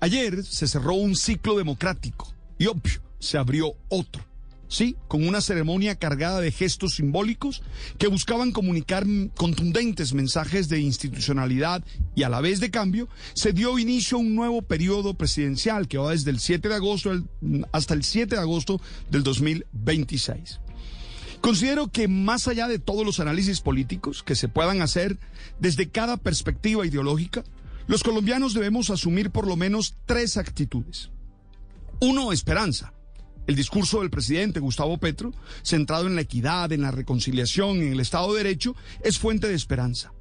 Ayer se cerró un ciclo democrático y obvio, se abrió otro. Sí, con una ceremonia cargada de gestos simbólicos que buscaban comunicar contundentes mensajes de institucionalidad y a la vez de cambio, se dio inicio a un nuevo periodo presidencial que va desde el 7 de agosto hasta el 7 de agosto del 2026. Considero que más allá de todos los análisis políticos que se puedan hacer desde cada perspectiva ideológica, los colombianos debemos asumir por lo menos tres actitudes. Uno, esperanza. El discurso del presidente Gustavo Petro, centrado en la equidad, en la reconciliación, en el Estado de Derecho, es fuente de esperanza.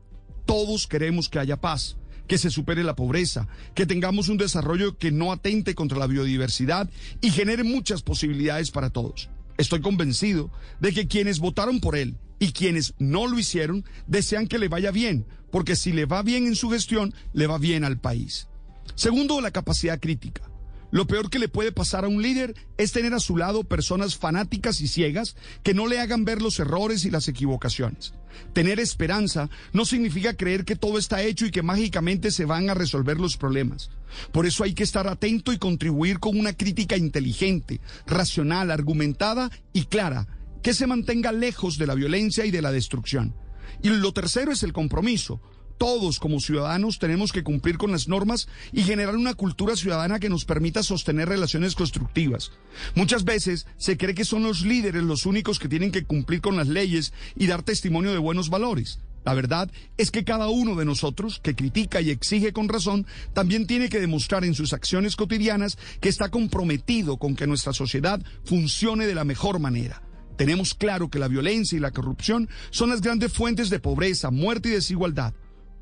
Todos queremos que haya paz, que se supere la pobreza, que tengamos un desarrollo que no atente contra la biodiversidad y genere muchas posibilidades para todos. Estoy convencido de que quienes votaron por él y quienes no lo hicieron desean que le vaya bien, porque si le va bien en su gestión, le va bien al país. Segundo, la capacidad crítica. Lo peor que le puede pasar a un líder es tener a su lado personas fanáticas y ciegas que no le hagan ver los errores y las equivocaciones. Tener esperanza no significa creer que todo está hecho y que mágicamente se van a resolver los problemas. Por eso hay que estar atento y contribuir con una crítica inteligente, racional, argumentada y clara, que se mantenga lejos de la violencia y de la destrucción. Y lo tercero es el compromiso todos como ciudadanos tenemos que cumplir con las normas y generar una cultura ciudadana que nos permita sostener relaciones constructivas. Muchas veces se cree que son los líderes los únicos que tienen que cumplir con las leyes y dar testimonio de buenos valores. La verdad es que cada uno de nosotros que critica y exige con razón también tiene que demostrar en sus acciones cotidianas que está comprometido con que nuestra sociedad funcione de la mejor manera. Tenemos claro que la violencia y la corrupción son las grandes fuentes de pobreza, muerte y desigualdad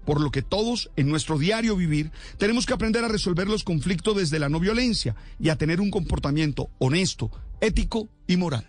por lo que todos en nuestro diario vivir tenemos que aprender a resolver los conflictos desde la no violencia y a tener un comportamiento honesto, ético y moral.